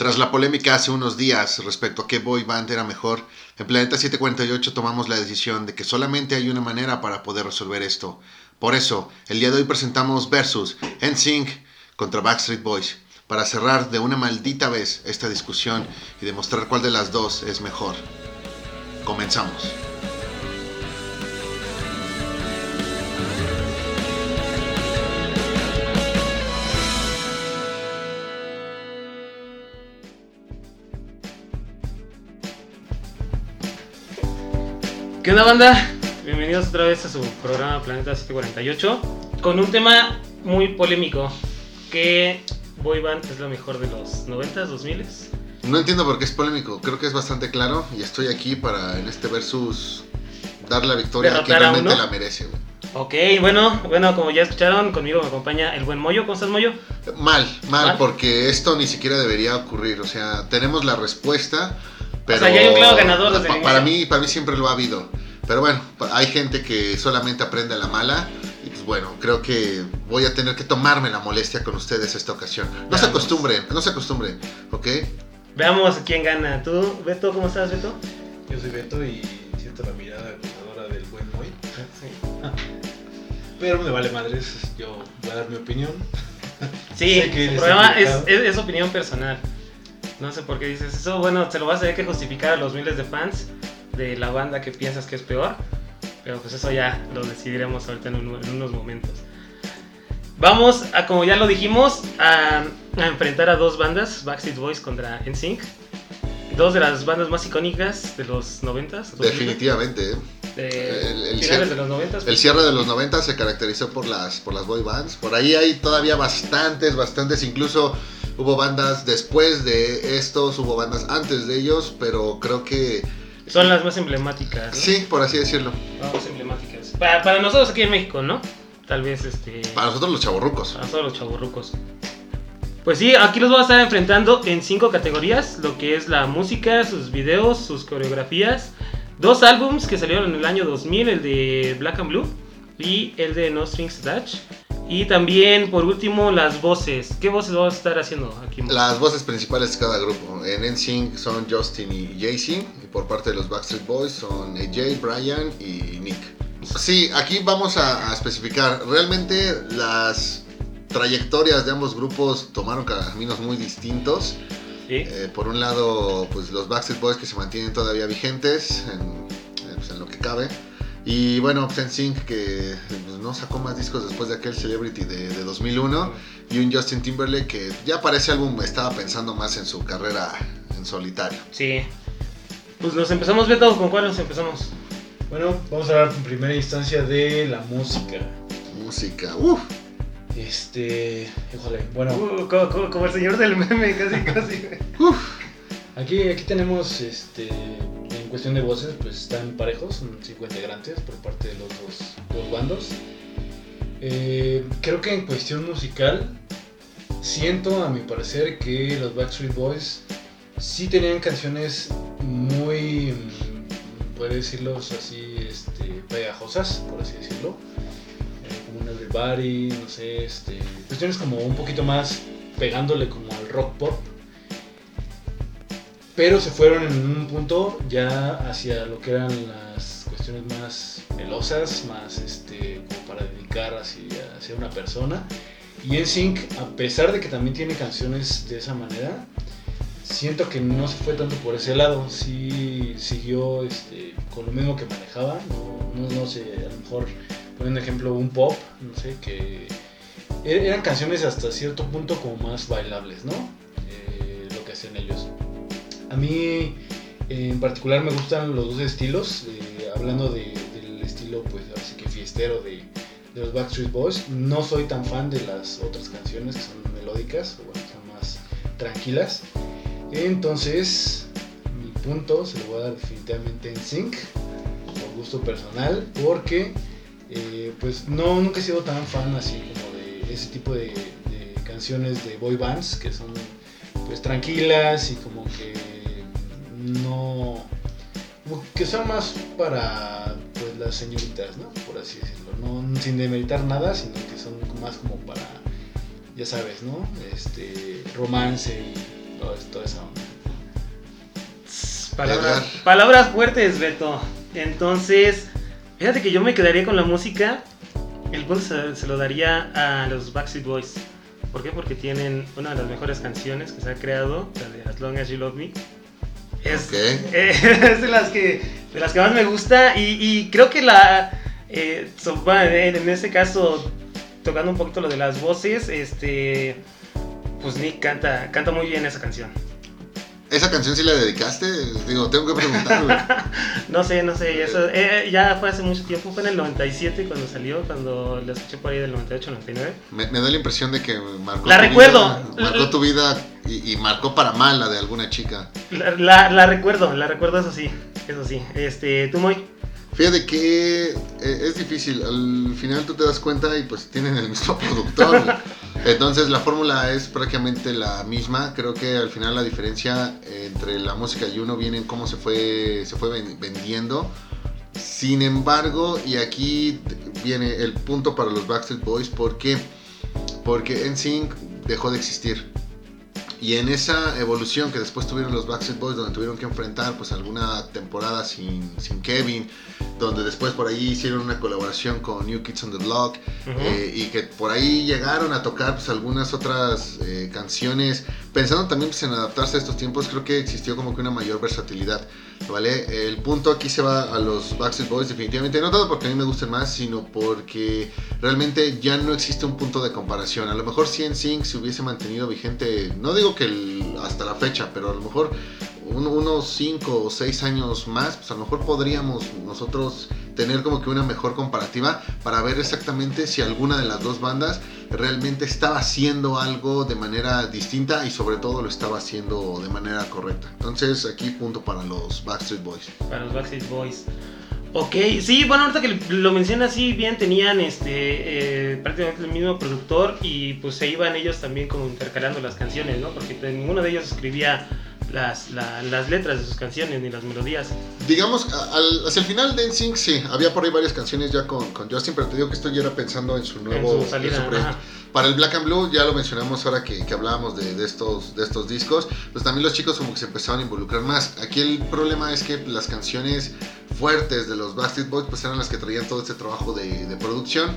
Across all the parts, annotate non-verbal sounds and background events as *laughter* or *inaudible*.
Tras la polémica hace unos días respecto a qué boy band era mejor, en Planeta 748 tomamos la decisión de que solamente hay una manera para poder resolver esto. Por eso, el día de hoy presentamos Versus NSYNC contra Backstreet Boys, para cerrar de una maldita vez esta discusión y demostrar cuál de las dos es mejor. Comenzamos. ¿Qué onda banda? Bienvenidos otra vez a su programa Planeta 748 con un tema muy polémico que Boy Band es lo mejor de los 90s, 2000 No entiendo por qué es polémico, creo que es bastante claro y estoy aquí para en este versus dar la victoria a quien a realmente uno. la merece. güey. Ok, bueno, bueno, como ya escucharon, conmigo me acompaña el buen Moyo. ¿Cómo estás, Moyo? Mal, mal, ¿Mal? porque esto ni siquiera debería ocurrir. O sea, tenemos la respuesta, pero. sea, ya hay un claro ganador desde pa- el para mí, para mí siempre lo ha habido. Pero bueno, hay gente que solamente aprende a la mala. Y pues bueno, creo que voy a tener que tomarme la molestia con ustedes esta ocasión. No se acostumbren, no se acostumbren, ¿ok? Veamos quién gana. ¿Tú, Beto, cómo estás, Beto? Yo soy Beto y siento la mirada acusadora del buen Moy. *laughs* Pero me vale madres, yo voy a dar mi opinión. *laughs* Sí, el es, equivocado. es- es opinión personal. No sé por qué dices eso. Bueno, se lo vas a tener que justificar a los miles de fans de la banda que piensas que es peor. Pero pues eso ya lo decidiremos ahorita en, un- en unos momentos. Vamos a, como ya lo dijimos, a, a enfrentar a dos bandas, Backstreet Boys contra NSYNC. Dos de las bandas más icónicas de los 90s. Definitivamente. ¿eh? De El- el cierre- de los 90s. El cierre de los 90 se caracterizó por las, por las boy bands. Por ahí hay todavía bastantes, bastantes. Incluso hubo bandas después de estos, hubo bandas antes de ellos, pero creo que... Son las más emblemáticas. ¿no? Sí, por así decirlo. Vamos emblemáticas. Para, para nosotros aquí en México, ¿no? Tal vez este. Para nosotros los chavorrucos. Para todos los chaburrucos. Pues sí, aquí los voy a estar enfrentando en cinco categorías: lo que es la música, sus videos, sus coreografías. Dos álbums que salieron en el año 2000, el de Black and Blue y el de No Strings Attached. Y también, por último, las voces. ¿Qué voces vamos a estar haciendo aquí? Las voces principales de cada grupo. En NSYNC son Justin y Jay-Z. Y por parte de los Backstreet Boys son AJ, Brian y Nick. Sí, aquí vamos a, a especificar. Realmente las trayectorias de ambos grupos tomaron caminos muy distintos. ¿Sí? Eh, por un lado, pues los Backstreet Boys que se mantienen todavía vigentes en, eh, pues, en lo que cabe. Y bueno, NSYNC que pues, no sacó más discos después de aquel Celebrity de, de 2001. Y un Justin Timberlake que ya para ese álbum estaba pensando más en su carrera en solitario. Sí. Pues nos empezamos, Beto. ¿Con cuál nos empezamos? Bueno, vamos a hablar en primera instancia de la música. Música, uff. Este, híjole, bueno, Uh, como, como- como el señor del meme, casi, *laughs* casi. aquí, aquí tenemos, este, cuestión de voces, pues están parejos, son cinco integrantes por parte de los dos, dos bandos. Eh, creo que en cuestión musical, siento a mi parecer que los Backstreet Boys sí tenían canciones muy, mm, puede decirlo así, este, pegajosas, por así decirlo. Eh, como un Everybody, no sé, este, cuestiones como un poquito más pegándole como al rock pop. Pero se fueron en un punto ya hacia lo que eran las cuestiones más melosas, más este, como para dedicar hacia, hacia una persona. Y en Sync, a pesar de que también tiene canciones de esa manera, siento que no se fue tanto por ese lado. Sí siguió este, con lo mismo que manejaba. No, no, sé, a lo mejor poniendo ejemplo un pop, no sé, que er- eran canciones hasta cierto punto como más bailables, ¿no? Eh, lo que hacían ellos. A mí en particular me gustan los dos estilos, eh, hablando de- del estilo pues así que fiestero de, los Backstreet Boys. No soy tan fan de las otras canciones que son melódicas, o bueno, son más tranquilas. Entonces, mi punto se lo voy a dar definitivamente en Sync, por gusto personal, porque eh, pues no, nunca he sido tan fan así como de ese tipo de canciones de boy bands que son pues tranquilas y como que no como que son más para pues las señoritas, ¿no? Por así decirlo, no sin demeritar nada, sino que son más como para ya sabes, ¿no? Este romance y, todo, toda esa onda. Palabras, palabras fuertes, Beto. Entonces, fíjate que yo me quedaría con la música. El punto se, se lo daría a los Backstreet Boys. ¿Por qué? Porque tienen una de las mejores canciones que se ha creado, la de As Long As You Love Me. Es, eh, *laughs* es de, las que, de las que más me gusta y, y creo que la... eh, so- bueno, en, en este caso, tocando un poquito lo de las voces, este... Pues Nick canta, canta muy bien esa canción. ¿Esa canción sí la dedicaste? Digo, tengo que preguntar, güey. *laughs* No sé, no sé, eso, eh, ya fue hace mucho tiempo, fue en el 97 cuando salió, cuando la escuché por ahí del 98, 99. Me, me da la impresión de que marcó La tu recuerdo. vida, marcó tu vida y, y marcó para mal la de alguna chica. La, la, la recuerdo, la recuerdo, eso sí, eso sí. Este, tú, Moy. Fíjate que eh, es difícil. Al final tú te das cuenta y pues tienen el mismo *laughs* productor. Entonces la fórmula es prácticamente la misma. Creo que al final la diferencia entre la música y uno viene en cómo se fue, se fue ven- vendiendo. Sin embargo, y aquí viene el punto para los Backstreet Boys, ¿por qué? Porque NSYNC dejó de existir. Y en esa evolución que después tuvieron los Backstreet Boys, donde tuvieron que enfrentar pues alguna temporada sin, sin Kevin, donde después por ahí hicieron una colaboración con New Kids on the Block, eh, y que por ahí llegaron a tocar pues, algunas otras eh, canciones, pensando también pues, en adaptarse a estos tiempos, creo que existió como que una mayor versatilidad, ¿vale? El punto aquí se va a los Backstreet Boys definitivamente, no tanto porque a mí me gusten más, sino porque realmente ya no existe un punto de comparación, a lo mejor si en Sync se hubiese mantenido vigente, no digo que hasta la fecha, pero a lo mejor un- unos 5 o 6 años más, pues a lo mejor podríamos nosotros tener como que una mejor comparativa para ver exactamente si alguna de las dos bandas realmente estaba haciendo algo de manera distinta y sobre todo lo estaba haciendo de manera correcta. Entonces aquí punto para los Backstreet Boys. Para los Backstreet Boys. Ok, sí, bueno, ahorita que lo mencionas así bien, tenían este eh, prácticamente el mismo productor y pues se iban ellos también como intercalando las canciones, ¿no? Porque pues, ninguno de ellos escribía las, la- las letras de sus canciones ni las melodías. Digamos, al- hacia el final de NSYNC sí, había por ahí varias canciones ya con, con Justin, pero te digo que esto ya era pensando en su nuevo en su salida. en su proyecto. ajá. Para el Black and Blue, ya lo mencionamos ahora que, que hablábamos de, de estos, de estos discos, pues también los chicos como que se empezaban a involucrar más. Aquí el problema es que las canciones fuertes de los Backstreet Boys pues eran las que traían todo este trabajo de, de producción.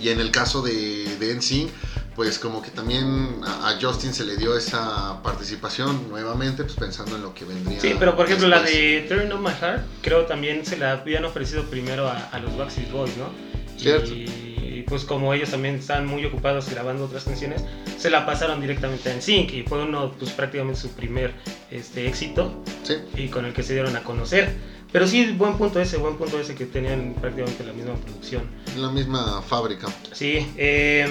Y en el caso de, de NSYNC, pues como que también a, Justin se le dio esa participación nuevamente, pues pensando en lo que vendría. Sí, pero por ejemplo la después. de Turn on My Heart, creo también se la habían ofrecido primero a, a los Backstreet Boys, ¿no? Cierto. Y pues como ellos también están muy ocupados grabando otras canciones, se la pasaron directamente en Sync y fue uno, pues prácticamente su primer este, éxito Sí. y con el que se dieron a conocer. Pero sí, buen punto ese, buen punto ese que tenían prácticamente la misma producción. La misma fábrica. Sí, eh,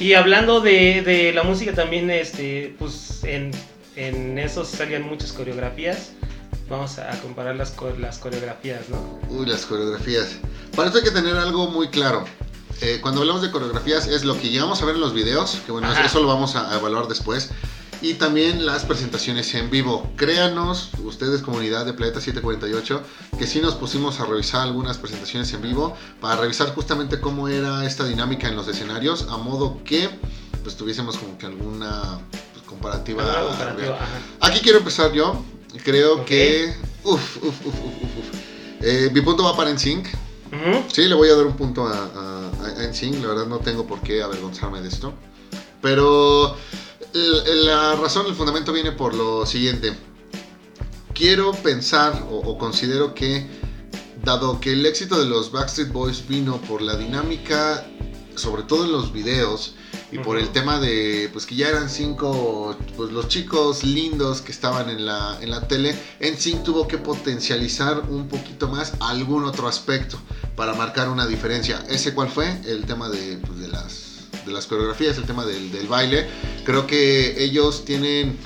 y hablando de, de la música también, este, pues en, en eso salían muchas coreografías. Vamos a comparar las, las coreografías, ¿no? Uy, las coreografías. Para esto hay que tener algo muy claro. Eh, cuando hablamos de coreografías es lo que llegamos a ver en los videos, que bueno, Ajá. eso lo vamos a a evaluar después. Y también las presentaciones en vivo. Créanos, ustedes comunidad de Planeta 748, que sí nos pusimos a revisar algunas presentaciones en vivo para revisar justamente cómo era esta dinámica en los escenarios, a modo que pues tuviésemos como que alguna pues, comparativa. Aquí quiero empezar yo. Creo que. Uf, uf, uf, uf, uf. Eh, mi punto va para NSYNC. Ujú. Sí, le voy a dar un punto a, a, a NSYNC. La verdad no tengo por qué avergonzarme de esto. Pero el- la razón, el fundamento viene por lo siguiente. Quiero pensar o, o considero que, dado que el éxito de los Backstreet Boys vino por la dinámica, sobre todo en los videos, y por el tema de pues que ya eran cinco pues los chicos lindos que estaban en la en la tele NSYNC tuvo que potencializar un poquito más algún otro aspecto para marcar una diferencia. Ese cuál fue el tema de, pues, de las de las coreografías el tema del, del baile creo que ellos tienen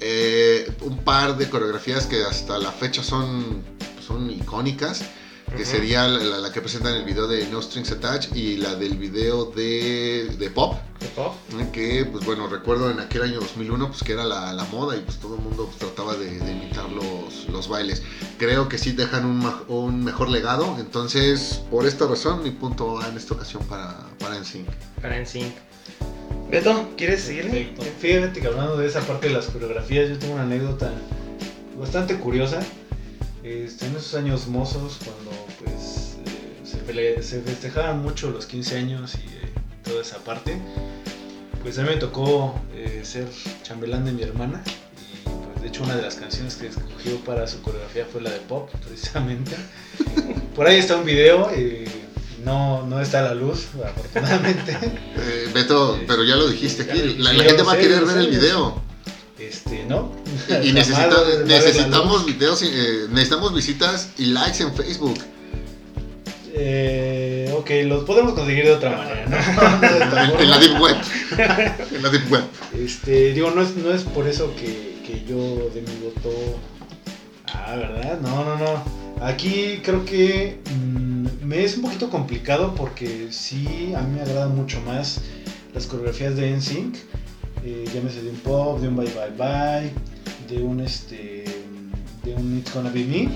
eh, un par de coreografías que hasta la fecha son son icónicas que sería la, la- la que presentan en el video de No Strings Attached y la del video de, de Pop, ¿eh? que pues bueno, recuerdo en aquel año 2001 pues que era la, la moda y pues todo el mundo pues, trataba de, de imitar los, los bailes. Creo que sí dejan un, un mejor legado, entonces por esta razón mi punto va en esta ocasión para, para NSYNC. Para NSYNC. Beto, ¿quieres seguirle? Fíjate que hablando de esa parte de las coreografías, yo tengo una anécdota bastante curiosa. Este, en esos años mozos, cuando pues eh, se, se festejaban mucho los 15 años y eh, toda esa parte, pues a mí me tocó eh, ser chambelán de mi hermana. Y pues de hecho una de las canciones que escogió para su coreografía fue la de pop, *laughs* precisamente. Por ahí está un video, eh, no, no está a la luz, afortunadamente. *laughs* Eh, Beto, pero ya lo dijiste aquí, la, gente va a querer ver el video. Este, ¿no? Y, *laughs* y necesita- mal, necesitamos luz. videos, eh, necesitamos visitas y likes en Facebook. Eh, ok, los podemos conseguir de otra manera, ¿no? *laughs* En la Deep Web. En la Deep Web. Este, digo, no es, no es por eso que, que yo de mi voto. Ah, ¿verdad? No, no, no. Aquí creo que mm, me es un poquito complicado porque sí, a mí me agradan mucho más las coreografías de NSYNC. Eh, llámese de un pop, de un bye bye bye, de un este. de un It's Gonna Be Me.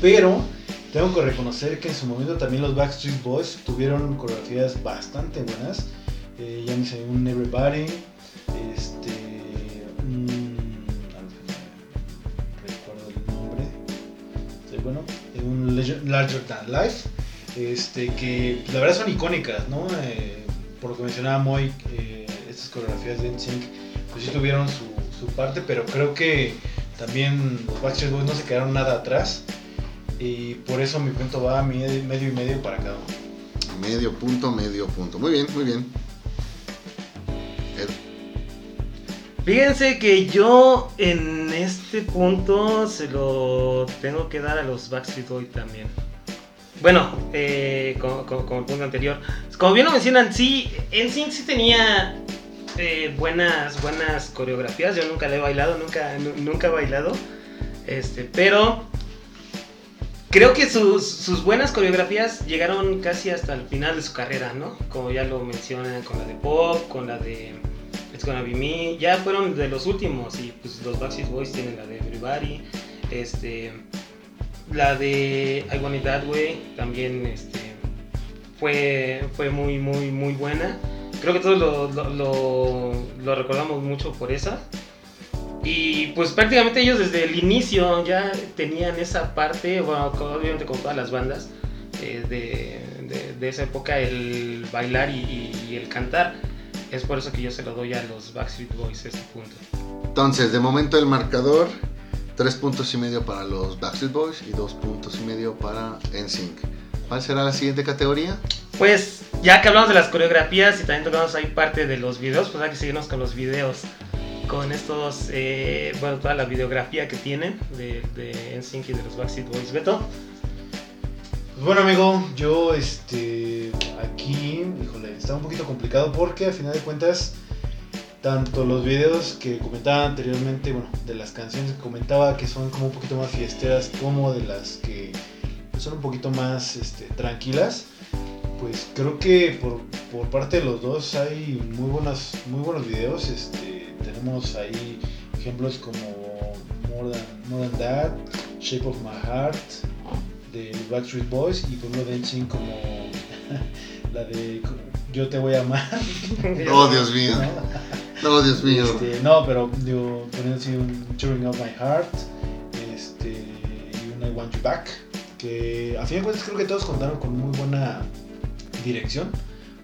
Pero tengo que reconocer que en su momento también los Backstreet Boys tuvieron coreografías bastante buenas. Eh, llámese un Everybody, este. un- recuerdo el nombre. Bueno, eh, un Legend- Larger Than Life. Este, que la verdad son icónicas, ¿no? Eh, por lo que mencionaba Moy, eh, estas coreografías de NSYNC, pues sí tuvieron su parte, pero creo que también los Backstreet Boys no se quedaron nada atrás. Y por eso mi punto va a medio medio y medio para cada uno. Medio punto, medio punto. Muy bien, muy bien. Ed, Fíjense que yo en este punto se lo tengo que dar a los Backstreet Boys también. Bueno, eh, como, como- como el punto anterior. Como bien lo mencionan, sí, NSYNC sí tenía eh, buenas, buenas coreografías. Yo nunca le he bailado, nunca, nu- nunca he bailado. Este, pero creo que sus, sus buenas coreografías llegaron casi hasta el final de su carrera, ¿no? Como ya lo mencionan con la de Pop, con la de It's Gonna Be Me, ya fueron de los últimos y pues los Backstreet Boys tienen la de Everybody, este, la de I Want It That Way también este, fue, fue muy, muy, muy buena. Creo que todos lo, lo, recordamos mucho por esa. Y pues prácticamente ellos desde el inicio ya tenían esa parte, bueno, obviamente con todas las bandas eh, de, de- de esa época, el bailar y, y- y el cantar. Es por eso que yo se lo doy a los Backstreet Boys este punto. Entonces, de momento el marcador, tres puntos y medio para los Backstreet Boys y dos puntos y medio para NSYNC. ¿Cuál será la siguiente categoría? Pues ya que hablamos de las coreografías y también tocamos ahí parte de los videos, pues hay que seguirnos con los videos. Con estos, eh, bueno, toda la videografía que tienen de, de y de los Backstreet Boys. Beto. Pues bueno, amigo, yo este aquí, híjole, está un poquito complicado porque a final de cuentas, tanto los videos que comentaba anteriormente, bueno, de las canciones que comentaba que son como un poquito más fiesteras, como de las que son un poquito más este, tranquilas, pues creo que por, por parte de los dos hay muy buenas, muy buenos videos. Este, tenemos ahí ejemplos como More Than, More Than That, Shape of My Heart, de Backstreet Boys y por ejemplo de NSYNC como *laughs* la de Yo te voy a amar. *laughs* Oh, Dios mío. ¿no? No, Dios mío. Este, no, pero digo, poniendo así un Tearing Up My Heart este, y un I Want You Back, que a fin de cuentas creo que todos contaron con muy buena dirección,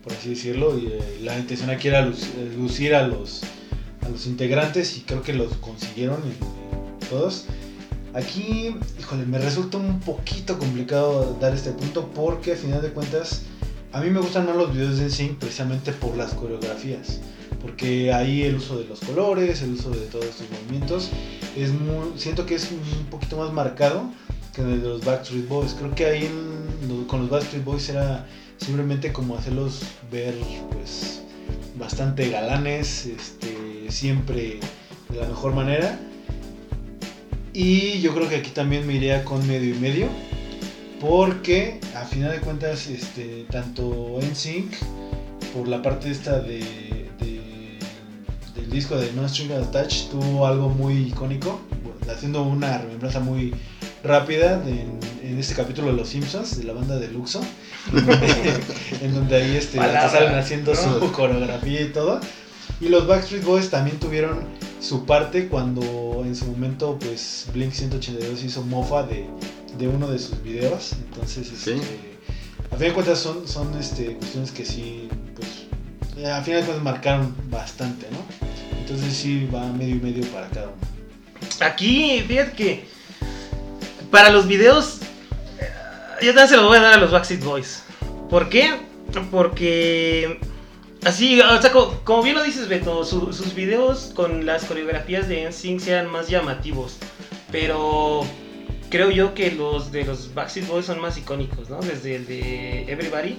por así decirlo, y eh, la intención aquí era lucir a los, a los integrantes y creo que los consiguieron todos. Aquí, híjole, me resulta un poquito complicado dar este punto porque a final de cuentas a mí me gustan más los videos de NSYNC precisamente por las coreografías. Porque ahí el uso de los colores, el uso de todos estos movimientos, es muy, siento que es un poquito más marcado que el de los Backstreet Boys. Creo que ahí con los Backstreet Boys era simplemente como hacerlos ver pues bastante galanes, este, siempre de la mejor manera. Y yo creo que aquí también me iría con medio y medio. Porque a final de cuentas, este, tanto NSYNC, por la parte esta de, de- del disco de No String Attached, tuvo algo muy icónico, haciendo una remembranza muy, rápida de- en, en este capítulo de Los Simpsons, de la banda de Luxo, *laughs* en donde ahí este, salen haciendo ¿no? su coreografía y todo. Y los Backstreet Boys también tuvieron su parte cuando en su momento pues Blink 182 hizo mofa de, de uno de sus videos. Entonces, este, Sí. a fin de cuentas son, son este, cuestiones que sí, pues, eh, a fin de cuentas marcaron bastante, ¿no? Entonces sí va medio y medio para cada uno. Aquí, fíjate que para los videos, eh, yo también se lo voy a dar a los Backstreet Boys. ¿Por qué? Porque así, o sea, co- como, bien lo dices, Beto, su- sus videos con las coreografías de NSYNC sean más llamativos. Pero creo yo que los de los Backstreet Boys son más icónicos, ¿no? Desde el de Everybody,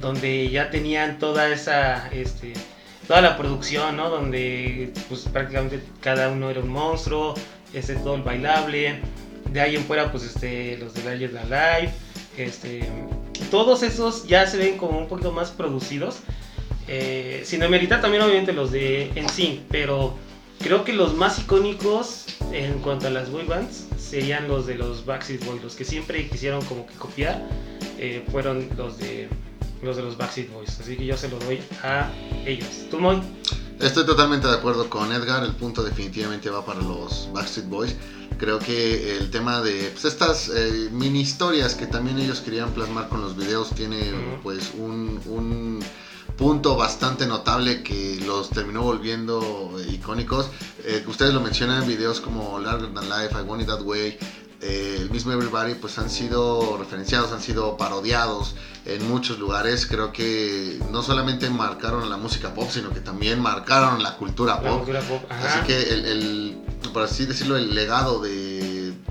donde ya tenían toda esa, este, toda la producción, ¿no? Donde pues prácticamente cada uno era un monstruo, este, todo el bailable. De ahí en fuera, pues este, los de Larger Than Life, este, todos esos ya se ven como un poquito más producidos. Eh, sin demeritar también obviamente los de NSYNC, pero creo que los más icónicos en cuanto a las boy bands serían los de los Backstreet Boys, los que siempre quisieron como que copiar eh, fueron los de los de los Backstreet Boys, así que yo se lo doy a ellos. ¿Tú, Moy? Estoy totalmente de acuerdo con Edgar, el punto definitivamente va para los Backstreet Boys. Creo que el tema de pues, estas eh, mini historias que también ellos querían plasmar con los videos tiene pues un, un punto bastante notable que los terminó volviendo eh, icónicos. Eh, ustedes lo mencionan, videos como Larger Than Life, I Want It That Way, eh, el mismo Everybody, pues han sido referenciados, han sido parodiados en muchos lugares. Creo que no solamente marcaron la música pop, sino que también marcaron la cultura La pop. cultura pop. Así que el, el- por así decirlo, el legado de,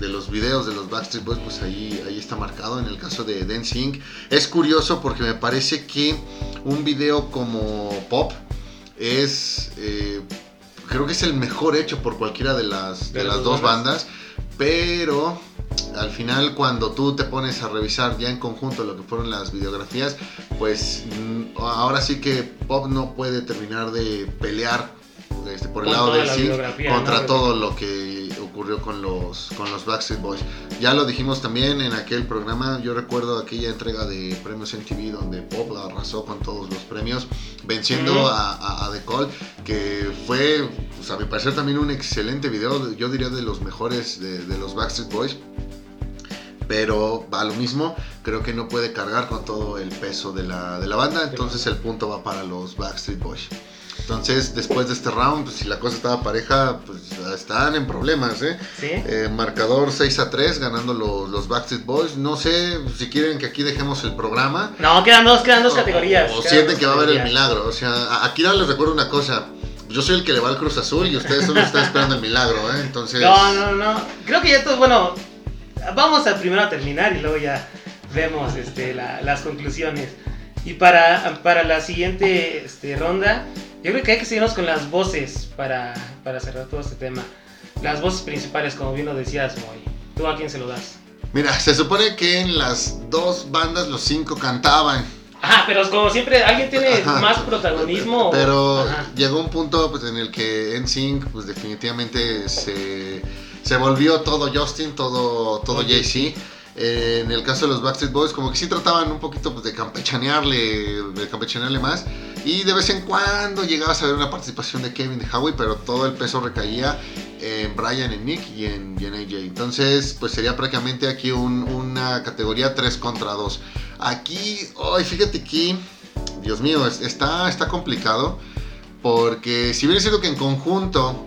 de los videos de los Backstreet Boys, pues ahí, ahí está marcado. En el caso de Dancing, es curioso porque me parece que un video como Pop es, eh, creo que es el mejor hecho por cualquiera de las, de De las dos dos bandas, pero al final cuando tú te pones a revisar ya en conjunto lo que fueron las videografías, pues mm, ahora sí que Pop no puede terminar de pelear este, por el lado del la Sync contra ¿no? todo lo que ocurrió con los, con los Backstreet Boys. Ya lo dijimos también en aquel programa, yo recuerdo aquella entrega de premios MTV donde Pop arrasó con todos los premios, venciendo Ujú. a, a, a The Call, que fue, pues, a mi parecer también un excelente video, yo diría de los mejores de, de los Backstreet Boys. Pero a lo mismo, creo que no puede cargar con todo el peso de la, de la banda, entonces el punto va para los Backstreet Boys. Entonces, después de este round, pues, si la cosa estaba pareja, pues están en problemas, ¿eh? Sí. Eh, marcador 6 a 3, ganando los, los Backstreet Boys. No sé si quieren que aquí dejemos el programa. No, quedan dos, quedan dos o- categorías. O, sienten que va a haber el milagro. O sea, aquí les recuerdo una cosa. Yo soy el que le va al Cruz Azul y ustedes que están esperando el milagro, ¿eh? Entonces. No, no, no. Creo que ya todo, bueno, vamos a primero a terminar y luego ya vemos este, la- las conclusiones. Y para, para la siguiente este, ronda, yo creo que hay que seguirnos con las voces para, para cerrar todo este tema. Las voces principales, como bien lo decías, Moy. ¿Tú a quién se lo das? Mira, se supone que en las dos bandas los cinco cantaban. Ajá, pero como siempre, ¿alguien tiene Ajá. más protagonismo? Pero Ajá. llegó un punto pues, en el que NSYNC pues definitivamente se, se volvió todo Justin, todo, todo Todo Jay-Z. Eh, en el caso de los Backstreet Boys, como que sí trataban un poquito pues, de campechanearle, de campechanearle más. Y de vez en cuando llegabas a ver una participación de Kevin de Howie, pero todo el peso recaía en Brian, en Nick y en, y AJ. Entonces, pues sería prácticamente aquí un- una categoría 3 contra 2. Aquí, ay, fíjate que, Dios mío, es- está, está complicado. Porque si es cierto que en conjunto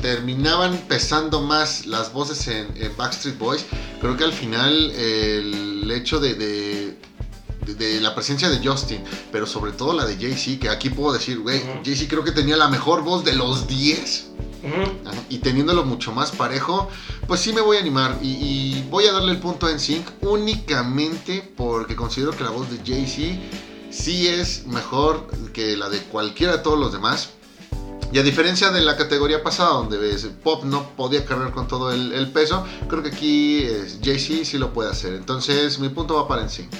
terminaban pesando más las voces en, Backstreet Boys, creo que al final el hecho de- de- de la presencia de Justin, pero sobre todo la de Jay-Z, que aquí puedo decir, güey. Jay-Z creo que tenía la mejor voz de los 10. Ujú. Ajá, Y teniéndolo mucho más parejo, pues sí me voy a animar y, y voy a darle el punto en Sync únicamente porque considero que la voz de Jay-Z sí es mejor que la de cualquiera de todos los demás. Y a diferencia de la categoría pasada, donde ves, Pop no podía cargar con todo el, el peso, creo que aquí eh, Jay-Z sí lo puede hacer. Entonces mi punto va para en Sync.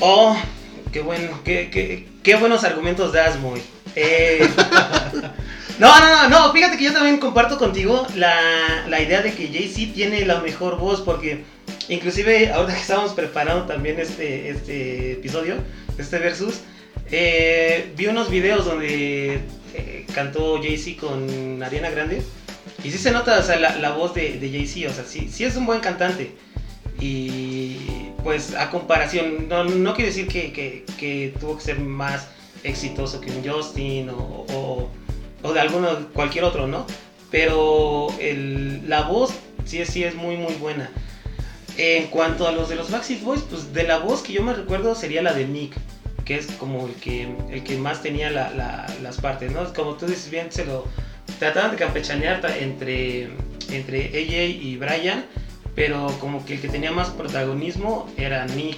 Oh, qué bueno, qué, qué, qué buenos argumentos das, Moy. Eh, *laughs* No, no, no, no, fíjate que yo también comparto contigo la, la idea de que Jay-Z tiene la mejor voz porque inclusive ahora que estábamos preparando también este, este episodio, este versus, eh, vi unos videos donde eh, cantó Jay-Z con Ariana Grande y sí se nota o sea, la, la voz de, de Jay-Z, o sea, sí, sí es un buen cantante. Y pues a comparación, no, no quiere decir que, que, tuvo que ser más exitoso que un Justin o, o, de alguno, cualquier otro, ¿no? Pero el, la voz sí, sí es muy, muy buena. En cuanto a los de los Backstreet Boys, pues de la voz que yo me recuerdo sería la de Nick, que es como el que, el que más tenía la, la, las partes, ¿no? Como tú dices bien, se lo trataban de campechanear entre, entre AJ y Brian, pero como que el que tenía más protagonismo era Nick.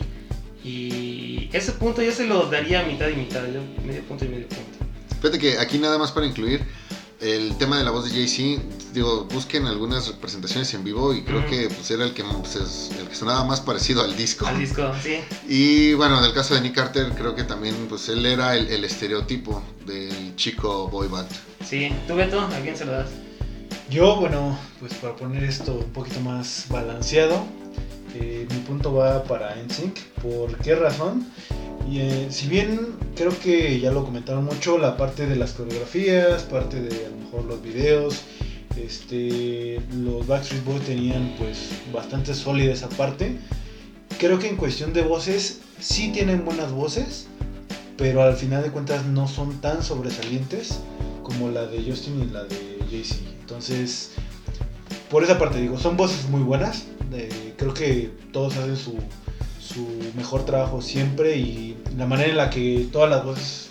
Y ese punto yo se lo daría a mitad y mitad, yo medio punto y medio punto. Fíjate que aquí nada más para incluir el tema de la voz de Jay-Z, digo, busquen algunas presentaciones en vivo y creo Ujú. que pues, era el que, pues, es- el que sonaba más parecido al disco. Al disco, sí. Y bueno, en el caso de Nick Carter, creo que también pues él era el, el estereotipo del chico boy band. Sí, tú Beto, ¿a quién se lo das? Yo, bueno, pues para poner esto un poquito más balanceado, eh, mi punto va para NSYNC. ¿Por qué razón? Y eh, si bien creo que ya lo comentaron mucho, la parte de las coreografías, parte de a lo mejor los videos, este, los Backstreet Boys tenían pues bastante sólida esa parte. Creo que en cuestión de voces sí tienen buenas voces, pero al final de cuentas no son tan sobresalientes como la de Justin y la de Jay-Z. Entonces, por esa parte digo, son voces muy buenas. creo que todos hacen su, mejor trabajo siempre y la manera en la que todas las voces,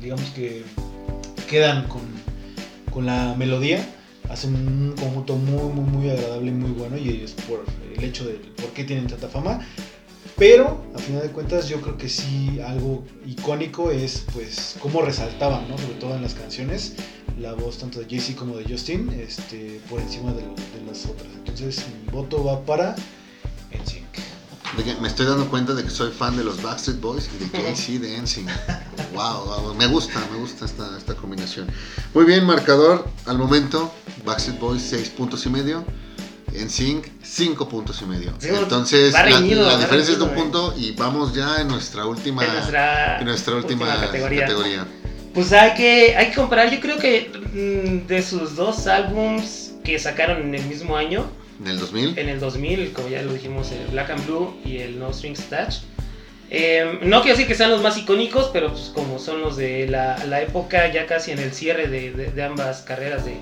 digamos que quedan con, con la melodía, hacen un conjunto muy, muy, muy agradable y muy bueno y es por el hecho de por qué tienen tanta fama. Pero, a final de cuentas, yo creo que sí algo icónico es pues cómo resaltaban, ¿no? Sobre todo en las canciones, la voz tanto de Jay-Z como de Justin, este, por encima de, de las otras. Entonces, mi voto va para NSYNC. Me estoy dando cuenta de que soy fan de los Backstreet Boys y de *laughs* Jay-Z de NSYNC. Wow, wow, me gusta, me gusta esta, esta combinación. Muy bien, marcador al momento, Backstreet Boys 6 puntos y medio, NSYNC 5 puntos y medio. Sí, Entonces, la, reñido, la va diferencia es de un reñido, eh. punto y vamos ya en nuestra última, en nuestra, en nuestra última, categoría. categoría. Pues hay que, hay que comparar, yo creo que mm, de sus dos álbums que sacaron en el mismo año, En el 2000. en el 2000, como ya lo dijimos, el Black and Blue y el No Strings Attached. Eh, no quiero decir que sean los más icónicos, pero pues como son los de la, la época ya casi en el cierre de, de- de ambas carreras de,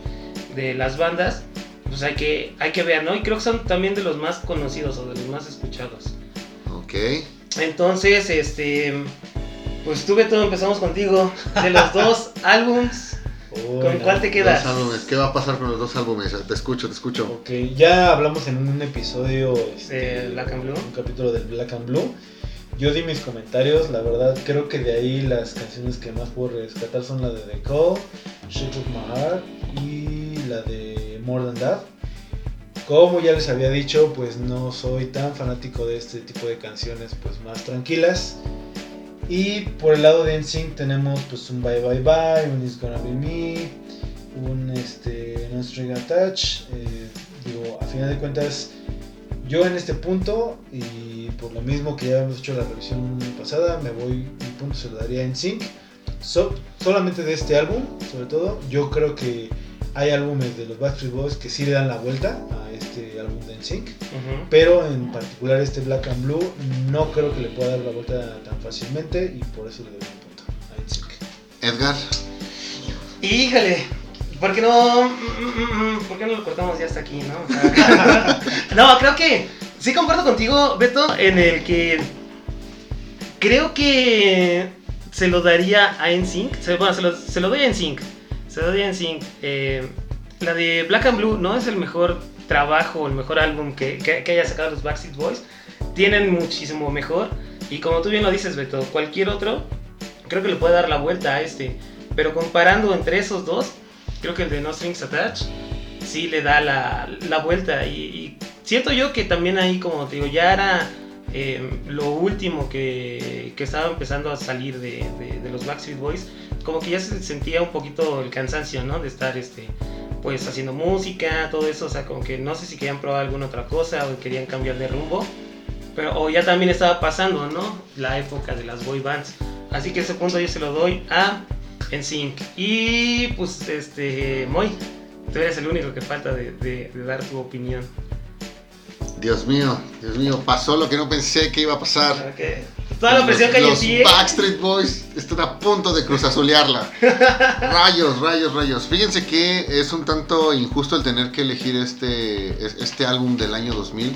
de las bandas, pues hay que, hay que ver, ¿no? Y creo que son también de los más conocidos o de los más escuchados. Ok. Entonces, este, pues tú Beto, empezamos contigo. De los dos *laughs* álbums, ¿con cuál te quedas? Dos álbumes. ¿Qué va a pasar con los dos álbumes? Te escucho, te escucho. Ok, ya hablamos en un episodio este, De Black and Blue. Un capítulo del Black and Blue. Yo di mis comentarios, la verdad creo que de ahí las canciones que más puedo rescatar son la de The Call, Shape of My Heart y la de More Than That. Como ya les había dicho, pues no soy tan fanático de este tipo de canciones pues más tranquilas. Y por el lado de NSYNC tenemos pues un Bye Bye Bye, un It's Gonna Be Me, un este, No String Attached. eh, digo, a final de cuentas, yo en este punto, y por lo mismo que ya hemos hecho la revisión pasada, me voy, mi punto se lo daría en Sync. So- solamente de este álbum, sobre todo, yo creo que hay álbumes de los Backstreet Boys que sí le dan la vuelta a este álbum de NSYNC. Ujú. Pero en particular este Black and Blue no creo que le pueda dar la vuelta tan fácilmente y por eso le doy un punto a NSYNC. Edgar. Híjole, ¿por qué no? mm, mm, mm, ¿Por qué no lo cortamos ya hasta aquí, no? O sea, *laughs* no, creo que sí comparto contigo, Beto, en el que creo que se lo daría a NSYNC. Bueno, se lo, se lo doy a NSYNC. Se a NSYNC. Eh, la de Black and Blue no es el mejor trabajo, el mejor álbum que, que, que haya sacado los Backstreet Boys. Tienen muchísimo mejor. Y como tú bien lo dices, Beto, cualquier otro creo que le puede dar la vuelta a este. Pero comparando entre esos dos, creo que el de No Strings Attached sí le da la, la vuelta. Y, y siento yo que también ahí, como te digo, ya era eh, lo último que, que estaba empezando a salir de, de- de los Backstreet Boys. Como que ya se sentía un poquito el cansancio, ¿no? De estar, este, pues haciendo música, todo eso, o sea, como que no sé si querían probar alguna otra cosa o querían cambiar de rumbo, pero o ya también estaba pasando, ¿no? La época de las boy bands. Así que ese punto yo se lo doy a NSYNC. Y pues, este, Moy, tú eres el único que falta de, de- de dar tu opinión. Dios mío, Dios mío, pasó lo que no pensé que iba a pasar. Que- Toda la presión los, que hay en los. Backstreet Boys están a punto de cruzazulearla. *laughs* rayos, rayos, rayos. Fíjense que es un tanto injusto el tener que elegir este, es- este álbum del año 2000.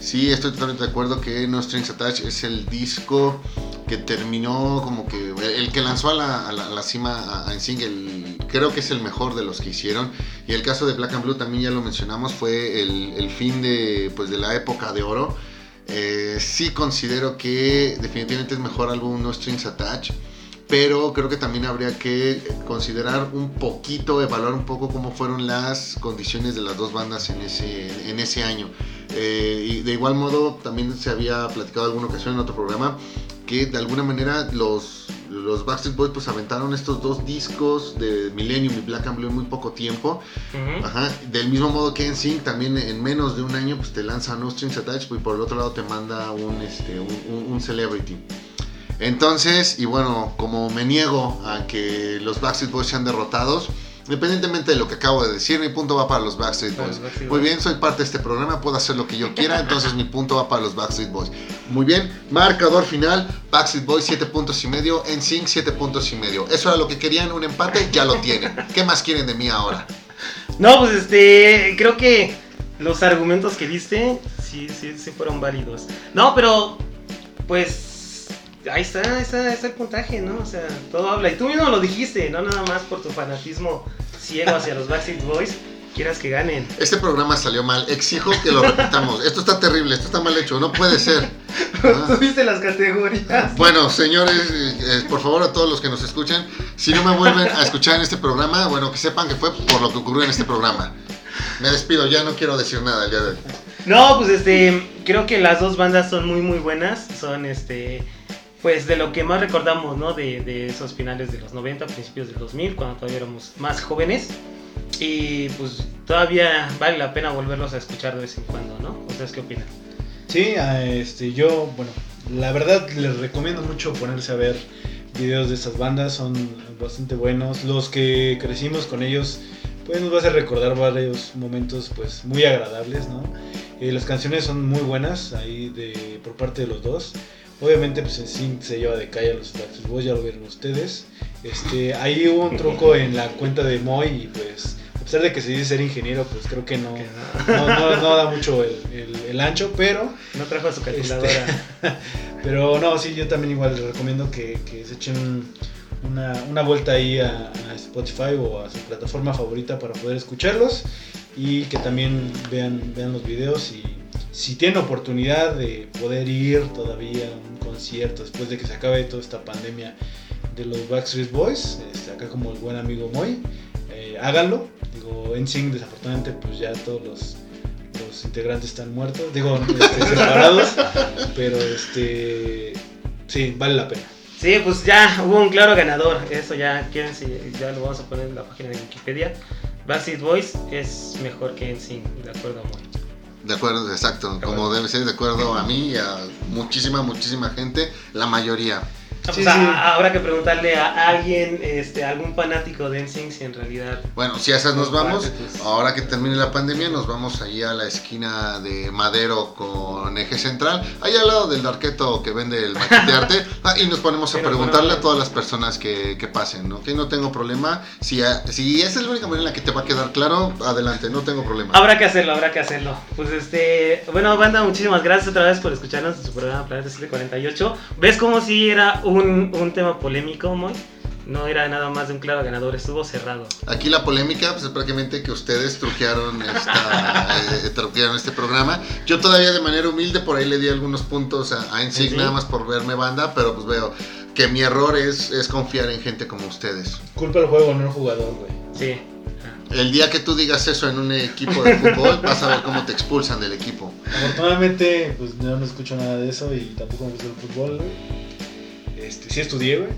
Sí, estoy totalmente de acuerdo que No Strings Attached es el disco que terminó como que el que lanzó a la, a la- a la cima a, el- creo que es el mejor de los que hicieron. Y el caso de Black and Blue también ya lo mencionamos, fue el, el fin de, pues, de la época de oro. Eh, sí considero que definitivamente es mejor álbum No Strings Attached, pero creo que también habría que considerar un poquito, evaluar un poco cómo fueron las condiciones de las dos bandas en ese, en ese año. Eh, y de igual modo, también se había platicado alguna ocasión en otro programa que de alguna manera los, los Backstreet Boys pues aventaron estos dos discos de Millennium y Black and Blue en muy poco tiempo. Ajá, del mismo modo que NSYNC también en menos de un año pues te lanza No Strings Attached y por el otro lado te manda un, este, un, un- un Celebrity. Entonces, y bueno, como me niego a que los Backstreet Boys sean derrotados, independientemente de lo que acabo de decir, mi punto va para los Backstreet Boys. Muy bien, soy parte de este programa, puedo hacer lo que yo quiera, entonces mi punto va para los Backstreet Boys. Muy bien, marcador final, Backstreet Boys 7 puntos y medio, NSYNC 7 puntos y medio. Eso era lo que querían, un empate, ya lo tienen. ¿Qué más quieren de mí ahora? No, pues este, creo que los argumentos que diste sí, sí, sí fueron válidos. No, pero pues ahí está, ahí está, ahí está el puntaje, ¿no? O sea, todo habla. Y tú mismo lo dijiste, no nada más por tu fanatismo ciego hacia los Backstreet Boys, quieras que ganen. Este programa salió mal, exijo que lo repitamos. Esto está terrible, esto está mal hecho, no puede ser. Ah. *laughs* Tú viste las categorías. Bueno, señores, eh, por favor a todos los que nos escuchan, si no me vuelven a escuchar en este programa, bueno, que sepan que fue por lo que ocurrió en este programa. Me despido, ya no quiero decir nada el día de hoy. No, pues este, creo que las dos bandas son muy muy buenas, son este, pues de lo que más recordamos, ¿no? De, de esos finales de los 90, principios del 2000, cuando todavía éramos más jóvenes. Y pues todavía vale la pena volverlos a escuchar de vez en cuando, ¿no? ¿Ustedes qué opinan? Sí, a este, yo, bueno, la verdad les recomiendo mucho ponerse a ver videos de estas bandas, son bastante buenos. Los que crecimos con ellos, pues nos va a hacer recordar varios momentos, pues muy agradables, ¿no? Eh, las canciones son muy buenas ahí de, por parte de los dos. Obviamente, pues en Sync se lleva de calle a los Backstreet Boys, ya lo vieron ustedes. Este, ahí hubo un truco *laughs* en la cuenta de Moy y pues, a pesar de que se dice ser ingeniero, pues creo que no, no, no, no- no da mucho el, el- el ancho, pero, no trajo su calculadora. *laughs* pero no, sí, yo también igual les recomiendo que, que se echen una, una vuelta ahí a, a Spotify o a su plataforma favorita para poder escucharlos y que también vean, vean los videos y si tienen oportunidad de poder ir todavía a concierto después de que se acabe toda esta pandemia de los Backstreet Boys, este, acá como el buen amigo Moy, eh, háganlo. Digo, NSYNC desafortunadamente pues ya todos los, los integrantes están muertos, digo, este, *laughs* separados, pero este sí, vale la pena. Sí, pues ya hubo un claro ganador. Eso ya, quédense, ya lo vamos a poner en la página de Wikipedia. Backstreet Boys es mejor que NSYNC, de acuerdo, Moy. De acuerdo, exacto, como debe ser, de acuerdo a mí y a muchísima, muchísima gente, la mayoría. Sí, pues, sí. a- habrá que preguntarle a alguien, este, algún fanático de NSYNC si en realidad Bueno, si a esas nos vamos, ahora que termine la pandemia, nos vamos ahí a la esquina de Madero con eje central, ahí al lado del darqueto que vende el maquete arte, *laughs* ah, y nos ponemos a Sí, nos preguntarle a ponemos- todas las personas que, que pasen, ¿no? Que no tengo problema, si, a- si esa es la única manera en la que te va a quedar claro, adelante, no tengo problema. Habrá que hacerlo, habrá que hacerlo. Pues este, bueno, banda, muchísimas gracias otra vez por escucharnos en su programa Planeta 748. ¿Ves como si era un, un tema polémico, Moy? No era nada más de un claro ganador, estuvo cerrado. Aquí la polémica pues, es prácticamente que ustedes truquearon, esta, *laughs* eh, truquearon este programa. Yo todavía de manera humilde por ahí le di algunos puntos a, a ¿Sí? nada más por verme banda, pero pues veo que mi error es, es confiar en gente como ustedes. Culpa el juego, no el jugador, güey. Sí. El día que tú digas eso en un equipo de fútbol, *laughs* vas a ver cómo te expulsan del equipo. Afortunadamente, pues yo no escucho nada de eso y tampoco me gusta el fútbol, güey. Este, sí estudié, güey.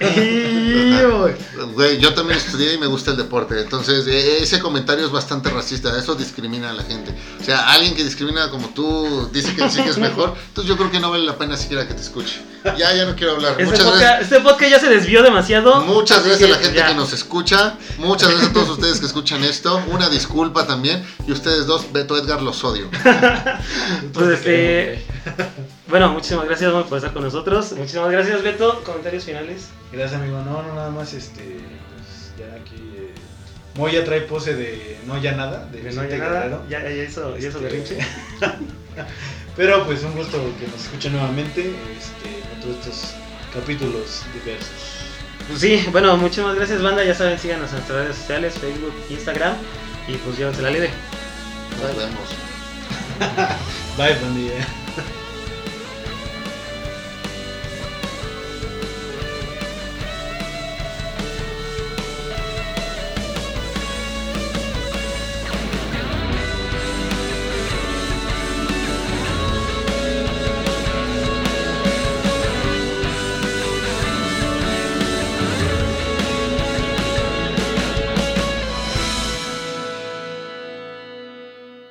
*laughs* Güey, yo también estudié y me gusta el deporte. Entonces, e- ese comentario es bastante racista. Eso discrimina a la gente. O sea, alguien que discrimina como tú dice que sí que es mejor. Entonces, yo creo que no vale la pena siquiera que te escuche. Ya, ya no quiero hablar. Este Muchas podcast, gracias. este podcast ya se desvió demasiado. Muchas gracias a la gente ya. que nos escucha. Muchas gracias a todos ustedes que escuchan esto. Una disculpa también. Y ustedes dos, Beto Edgar, los odio. *laughs* Pues este. Bueno, muchísimas gracias por estar con nosotros. Muchísimas gracias, Beto. Comentarios finales. Gracias, amigo. No, no, nada más, este, pues ya aquí. Eh, Moy ya trae pose de no ya nada. De No, ya nada. Guerrero. Ya, ya hizo, ya hizo Este, berrinche. *laughs* Pero pues un gusto que nos escuchen nuevamente este, en de estos capítulos diversos. Pues sí, bueno, muchísimas gracias, banda. Ya saben, síganos en nuestras redes sociales: Facebook, Instagram. Y pues llévense la libre. Nos vemos. *laughs* Bye, pandilla.